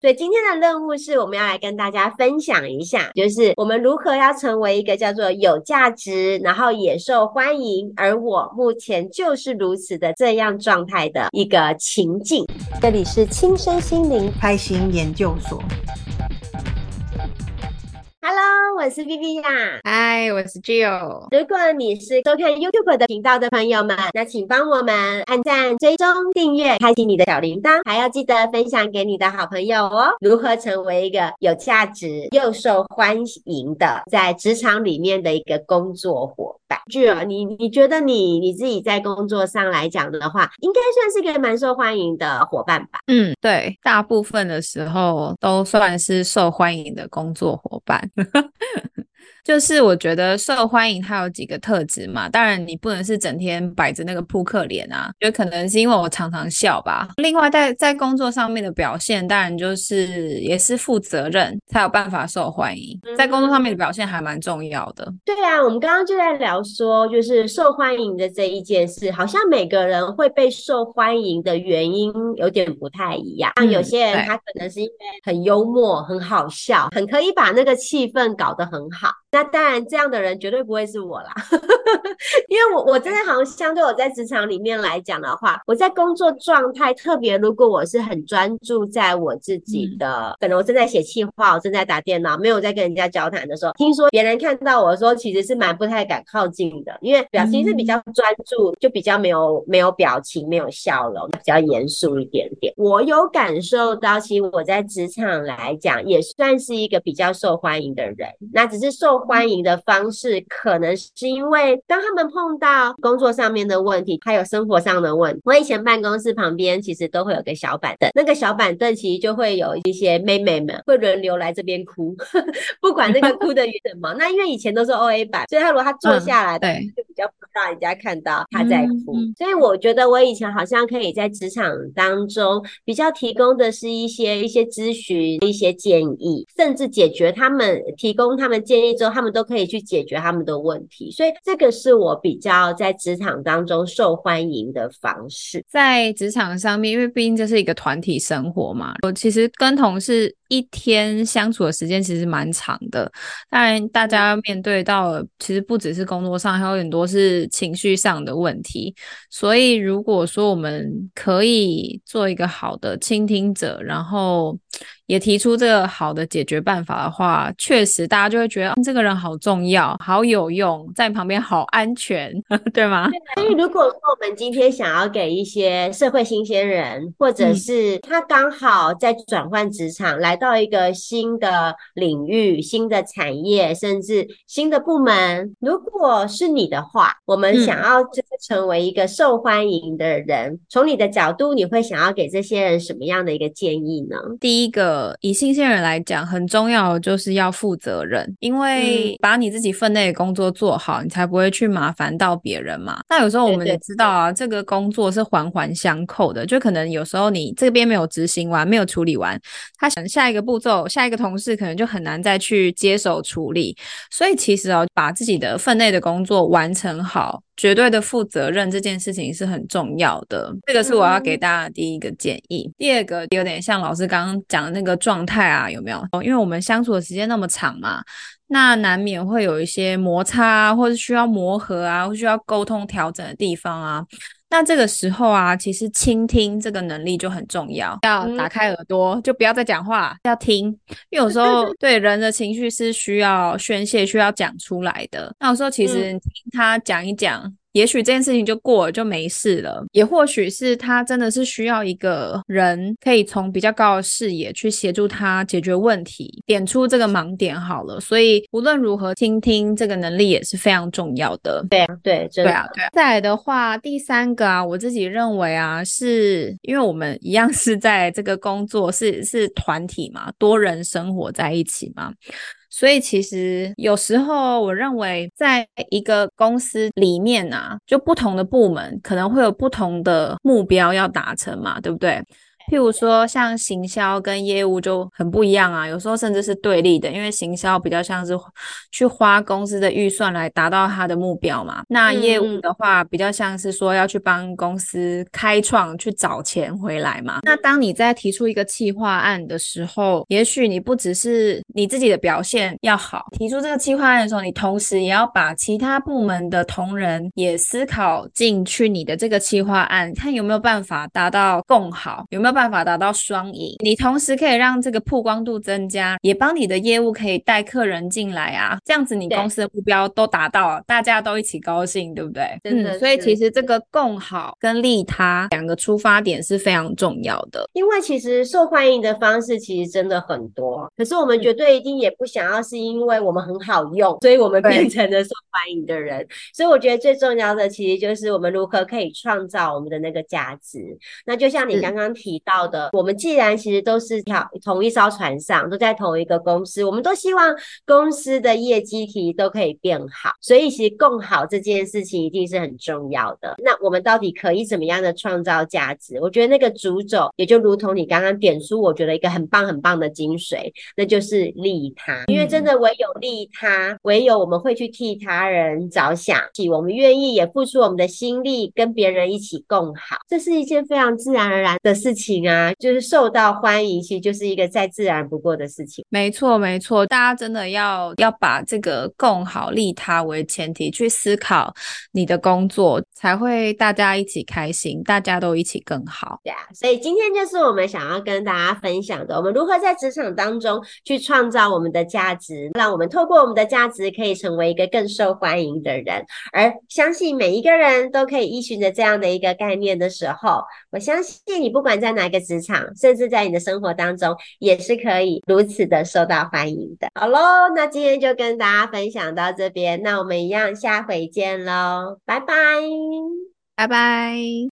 所以今天的任务是我们要来跟大家分享一下，就是我们如何要成为一个叫做有价值，然后也受欢迎，而我目前就是如此的这样状态的一个情境。这里是轻身心灵开心研究所。Hello，我是 Viviya。Hi，我是 Jill。如果你是收看 YouTube 的频道的朋友们，那请帮我们按赞、追踪、订阅、开启你的小铃铛，还要记得分享给你的好朋友哦。如何成为一个有价值又受欢迎的在职场里面的一个工作伙伴？Jill，你你觉得你你自己在工作上来讲的话，应该算是一个蛮受欢迎的伙伴吧？嗯，对，大部分的时候都算是受欢迎的工作伙伴。就是我觉得受欢迎，它有几个特质嘛。当然，你不能是整天摆着那个扑克脸啊，就可能是因为我常常笑吧。另外，在在工作上面的表现，当然就是也是负责任，才有办法受欢迎。在工作上面的表现还蛮重要的。嗯。对啊，我们刚刚就在聊说，就是受欢迎的这一件事，好像每个人会被受欢迎的原因有点不太一样。像有些人他可能是因为很幽默、很好笑、很可以把那个气氛搞得很好。那当然，这样的人绝对不会是我啦，因为我我真的好像相对我在职场里面来讲的话，我在工作状态特别，如果我是很专注在我自己的，可能我正在写企划，我正在打电脑，没有在跟人家交谈的时候，听说别人看到我的时候，其实是蛮不太敢靠近的，因为表情是比较专注，就比较没有没有表情，没有笑容，比较严肃一点点。我有感受到，其实我在职场来讲，也算是一个比较受欢迎的人，那只是受。欢迎的方式，可能是因为当他们碰到工作上面的问题，还有生活上的问题。我以前办公室旁边其实都会有个小板凳，那个小板凳其实就会有一些妹妹们会轮流来这边哭，不管那个哭的原因什么。那因为以前都是 OA 板，所以他如果他坐下来，对，就比较不让人家看到他在哭。所以我觉得我以前好像可以在职场当中比较提供的是一些一些咨询、一些建议，甚至解决他们提供他们建议之后。他们都可以去解决他们的问题，所以这个是我比较在职场当中受欢迎的方式。在职场上面，因为毕竟这是一个团体生活嘛，我其实跟同事一天相处的时间其实蛮长的。当然，大家面对到其实不只是工作上，还有很多是情绪上的问题。所以，如果说我们可以做一个好的倾听者，然后也提出这个好的解决办法的话，确实大家就会觉得这个人好重要、好有用，在旁边好安全，对吗？所以，如果说我们今天想要给一些社会新鲜人，或者是他刚好在转换职场，来到一个新的领域、新的产业，甚至新的部门，如果是你的话，我们想要就是成为一个受欢迎的人，从你的角度，你会想要给这些人什么样的一个建议呢？第一个。以新鲜人来讲，很重要的就是要负责任，因为把你自己分内的工作做好，你才不会去麻烦到别人嘛。那有时候我们也知道啊，这个工作是环环相扣的，就可能有时候你这边没有执行完，没有处理完，他想下一个步骤，下一个同事可能就很难再去接手处理。所以其实哦，把自己的分内的工作完成好。绝对的负责任这件事情是很重要的，这个是我要给大家的第一个建议。第二个有点像老师刚刚讲的那个状态啊，有没有？因为我们相处的时间那么长嘛，那难免会有一些摩擦，啊或是需要磨合啊，或需要沟通调整的地方啊。那这个时候啊，其实倾听这个能力就很重要，要打开耳朵，嗯、就不要再讲话，要听，因为有时候 对人的情绪是需要宣泄、需要讲出来的。那有时候其实听他讲一讲。也许这件事情就过了，就没事了。也或许是他真的是需要一个人，可以从比较高的视野去协助他解决问题，点出这个盲点好了。所以无论如何，倾听这个能力也是非常重要的。对啊，对，对啊，对啊。再来的话，第三个啊，我自己认为啊，是因为我们一样是在这个工作是是团体嘛，多人生活在一起嘛。所以其实有时候，我认为在一个公司里面啊，就不同的部门可能会有不同的目标要达成嘛，对不对？譬如说像行销跟业务就很不一样啊，有时候甚至是对立的，因为行销比较像是去花公司的预算来达到他的目标嘛，那业务的话比较像是说要去帮公司开创去找钱回来嘛。那当你在提出一个企划案的时候，也许你不只是你自己的表现要好，提出这个企划案的时候，你同时也要把其他部门的同仁也思考进去你的这个企划案，看有没有办法达到共好，有没有办法达到双赢。你同时可以让这个曝光度增加，也帮你的业务可以带客人进来啊，这样子你公司的目标都达到了，大家都一起高兴，对不对？真的、嗯，所以其实这个共好跟利他两个出发点是非常重要的。因为其实受欢迎的方式其实真的很多，可是我们绝对一定也不想要是因为我们很好用，所以我们变成了受欢迎的人。所以我觉得最重要的其实就是我们如何可以创造我们的那个价值。那就像你刚刚提到的，嗯、我们既然其实都是条同一艘船上，都在同一个公司，我们都希望公司的业绩体都可以变好。所以其实共好这件事情一定是很重要的。那我们到底可以怎么样的创造价值？我觉得那个主轴也就如同你刚刚点出，我觉得一个很棒很棒的精髓，那就是利他。因为真的唯有利他，唯有我们会去替他人着想，我们愿意也付出我们的心力，跟别人一起共好，这是一件非常自然而然的事情啊。就是受到欢迎，其实就是一个再自然不过的事情。没错，没错，大家真的要要把这个共好利他为前提去思考你的工作，才会大家一起开心，大家都一起更好。对啊，所以今天就是我们想要跟大家分享的，我们如何在职场当中去创造我们的价值，让我们透过我们的价值可以成为一个更受欢迎的人。而相信每一个人都可以依循着这样的一个概念的时候，我相信你不管在哪一个职场，甚至在你的生活当中，也是可以如此的受到欢迎的。好喽，那今天就跟大家分享到这边，那我们一样下回见喽，拜拜，拜拜。